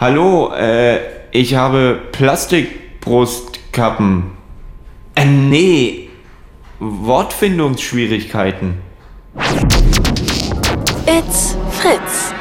Hallo, äh, ich habe Plastikbrustkappen. Äh, nee, Wortfindungsschwierigkeiten. It's Fritz.